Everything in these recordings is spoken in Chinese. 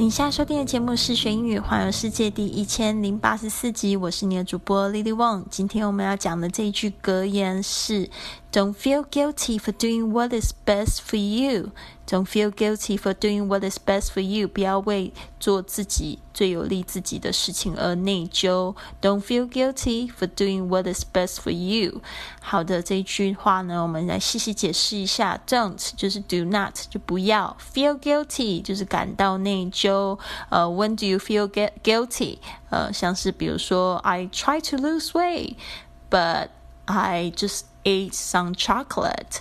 你现在收听的节目是《学英语环游世界》第一千零八十四集，我是你的主播 Lily Wong。今天我们要讲的这一句格言是。Don't feel guilty for doing what is best for you. Don't feel guilty for doing what is best for you. 不要为做自己最有利自己的事情而内疚。Don't feel guilty for doing what is best for you. 好的，这一句话呢，我们来细细解释一下。Don't 就是 do not 就不要。Feel guilty 就是感到内疚。呃，When do you feel guilty？呃，像是比如说，I try to lose weight, but I just ate some chocolate，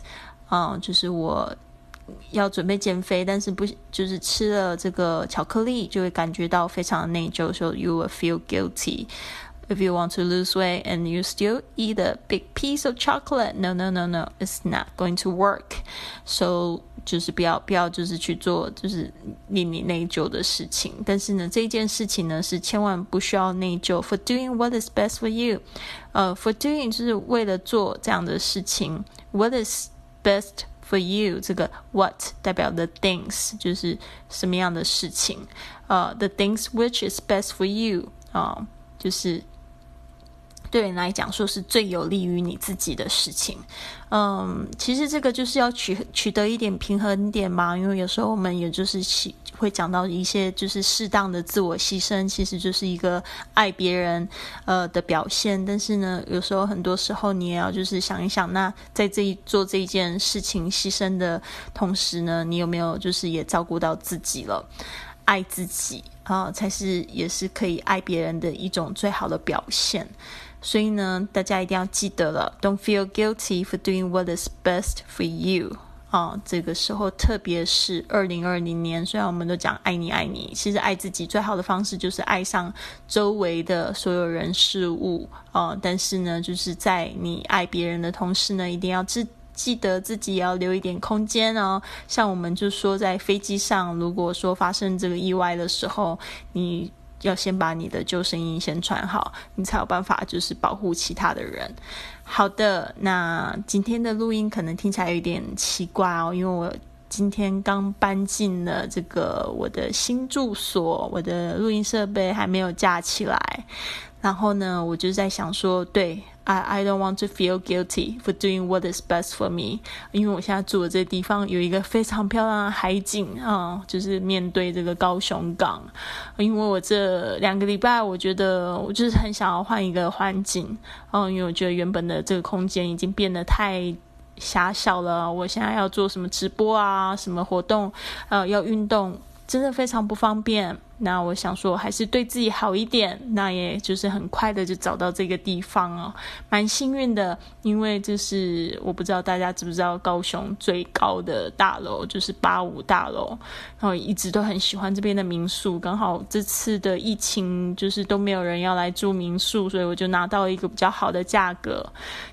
嗯，就是我要准备减肥，但是不就是吃了这个巧克力，就会感觉到非常内疚，so you will feel guilty. If you want to lose weight and you still eat a big piece of chocolate, no, no, no, no, it's not going to work. So 就是不要不要就是去做就是令你内疚的事情。但是呢，这件事情呢是千万不需要内疚。For doing what is best for you，呃，for doing 就是为了做这样的事情。What is best for you？这个 what 代表 the things，就是什么样的事情。呃，the things which is best for you，啊，就是。对人来讲，说是最有利于你自己的事情。嗯，其实这个就是要取取得一点平衡点嘛，因为有时候我们也就是会讲到一些就是适当的自我牺牲，其实就是一个爱别人呃的表现。但是呢，有时候很多时候你也要就是想一想，那在这一做这一件事情牺牲的同时呢，你有没有就是也照顾到自己了？爱自己啊，才是也是可以爱别人的一种最好的表现。所以呢，大家一定要记得了，Don't feel guilty for doing what is best for you。啊，这个时候，特别是二零二零年，虽然我们都讲爱你爱你，其实爱自己最好的方式就是爱上周围的所有人事物啊。但是呢，就是在你爱别人的同时呢，一定要记记得自己也要留一点空间哦。像我们就说，在飞机上，如果说发生这个意外的时候，你。要先把你的救生衣先穿好，你才有办法就是保护其他的人。好的，那今天的录音可能听起来有点奇怪哦，因为我今天刚搬进了这个我的新住所，我的录音设备还没有架起来。然后呢，我就在想说，对。I I don't want to feel guilty for doing what is best for me，因为我现在住的这个地方有一个非常漂亮的海景啊，就是面对这个高雄港。因为我这两个礼拜，我觉得我就是很想要换一个环境，嗯，因为我觉得原本的这个空间已经变得太狭小了。我现在要做什么直播啊，什么活动，呃，要运动，真的非常不方便。那我想说，还是对自己好一点。那也就是很快的就找到这个地方哦，蛮幸运的。因为就是我不知道大家知不知道，高雄最高的大楼就是八五大楼。然后一直都很喜欢这边的民宿，刚好这次的疫情就是都没有人要来住民宿，所以我就拿到一个比较好的价格，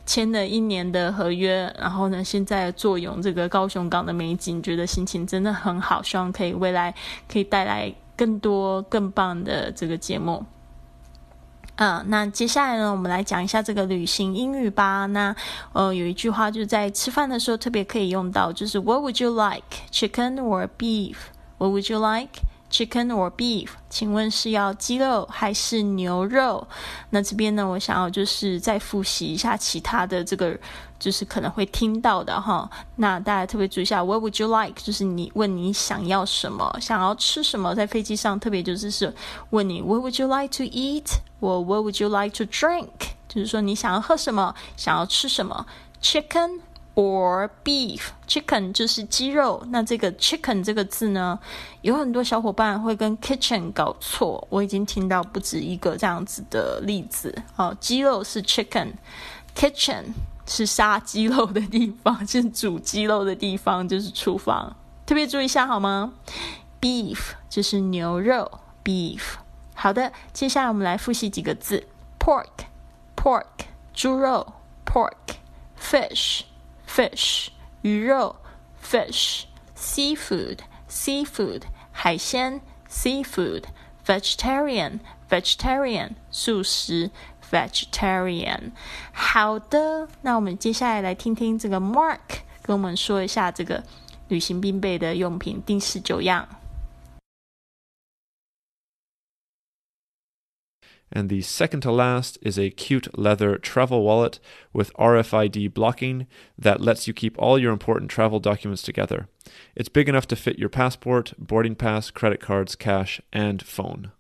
签了一年的合约。然后呢，现在坐拥这个高雄港的美景，觉得心情真的很好。希望可以未来可以带来。更多更棒的这个节目，嗯，那接下来呢，我们来讲一下这个旅行英语吧。那呃，有一句话就是在吃饭的时候特别可以用到，就是 What would you like, chicken or beef? What would you like? Chicken or beef？请问是要鸡肉还是牛肉？那这边呢，我想要就是再复习一下其他的这个，就是可能会听到的哈。那大家特别注意一下，What would you like？就是你问你想要什么，想要吃什么，在飞机上特别就是是问你 What would you like to eat？或 What would you like to drink？就是说你想要喝什么，想要吃什么，Chicken。Or beef chicken 就是鸡肉，那这个 chicken 这个字呢，有很多小伙伴会跟 kitchen 搞错，我已经听到不止一个这样子的例子。好，鸡肉是 chicken，kitchen 是杀鸡肉的地方，是煮鸡肉的地方，就是厨房。特别注意一下好吗？beef 就是牛肉，beef。好的，接下来我们来复习几个字：pork，pork，猪肉，pork fish；pork，fish，fish，鱼肉；fish，seafood，seafood，海鲜；seafood，vegetarian，vegetarian，素食；vegetarian。好的，那我们接下来来听听这个 Mark 跟我们说一下这个旅行必备的用品第十九样。And the second to last is a cute leather travel wallet with RFID blocking that lets you keep all your important travel documents together. It's big enough to fit your passport, boarding pass, credit cards, cash, and phone.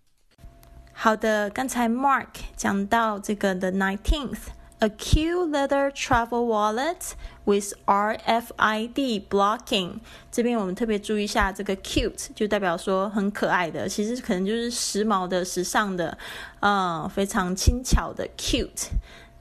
好的，刚才 Mark 讲到这个 the nineteenth a cute leather travel wallet with RFID blocking。这边我们特别注意一下，这个 cute 就代表说很可爱的，其实可能就是时髦的、时尚的，嗯，非常轻巧的 cute。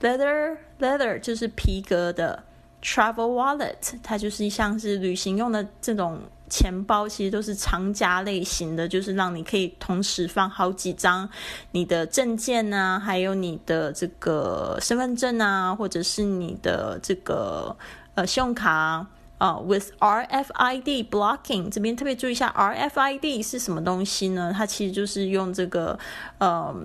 leather leather 就是皮革的，travel wallet 它就是像是旅行用的这种。钱包其实都是长夹类型的，就是让你可以同时放好几张你的证件啊，还有你的这个身份证啊，或者是你的这个呃信用卡啊。With RFID blocking，这边特别注意一下，RFID 是什么东西呢？它其实就是用这个呃。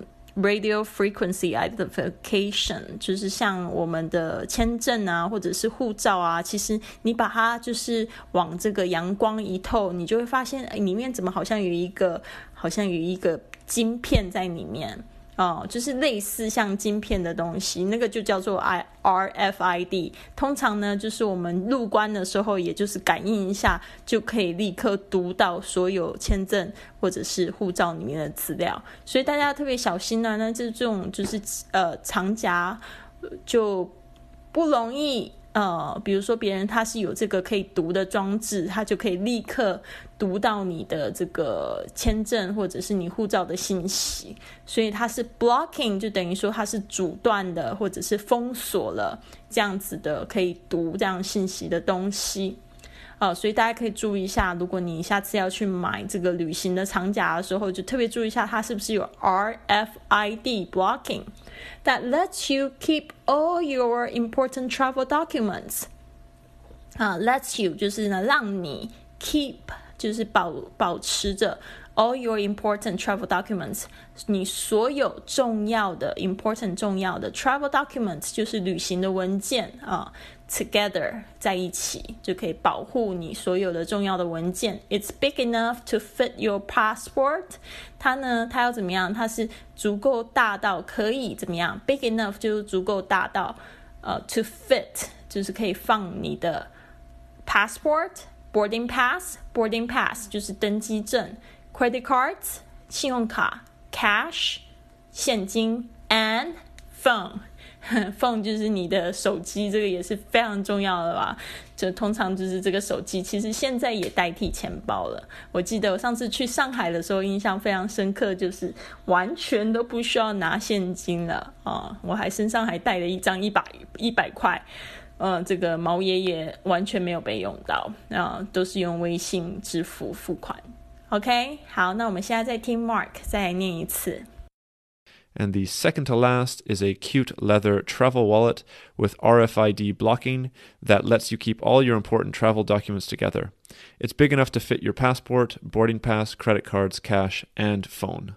Radio frequency identification 就是像我们的签证啊，或者是护照啊，其实你把它就是往这个阳光一透，你就会发现里面怎么好像有一个，好像有一个晶片在里面。哦，就是类似像晶片的东西，那个就叫做 I R F I D。通常呢，就是我们入关的时候，也就是感应一下，就可以立刻读到所有签证或者是护照里面的资料。所以大家特别小心呢，那这这种就是呃长夹就不容易。呃，比如说别人他是有这个可以读的装置，他就可以立刻读到你的这个签证或者是你护照的信息，所以它是 blocking，就等于说它是阻断的或者是封锁了这样子的可以读这样信息的东西。啊，所以大家可以注意一下，如果你下次要去买这个旅行的长夹的时候，就特别注意一下它是不是有 RFID blocking that lets you keep all your important travel documents。啊，lets you 就是呢让你 keep 就是保保持着 all your important travel documents，你所有重要的 important 重要的 travel documents 就是旅行的文件啊。together 在一起就可以保护你所有的重要的文件。It's big enough to fit your passport。它呢，它要怎么样？它是足够大到可以怎么样？Big enough 就是足够大到呃，to fit 就是可以放你的 passport、boarding pass、boarding pass 就是登机证、credit cards 信用卡、cash 现金 and phone。phone 就是你的手机，这个也是非常重要的吧？就通常就是这个手机，其实现在也代替钱包了。我记得我上次去上海的时候，印象非常深刻，就是完全都不需要拿现金了啊！我还身上还带了一张一百一百块，嗯，这个毛爷爷完全没有被用到啊，都是用微信支付付款。OK，好，那我们现在再听 Mark 再来念一次。And the second to last is a cute leather travel wallet with RFID blocking that lets you keep all your important travel documents together. It's big enough to fit your passport, boarding pass, credit cards, cash, and phone.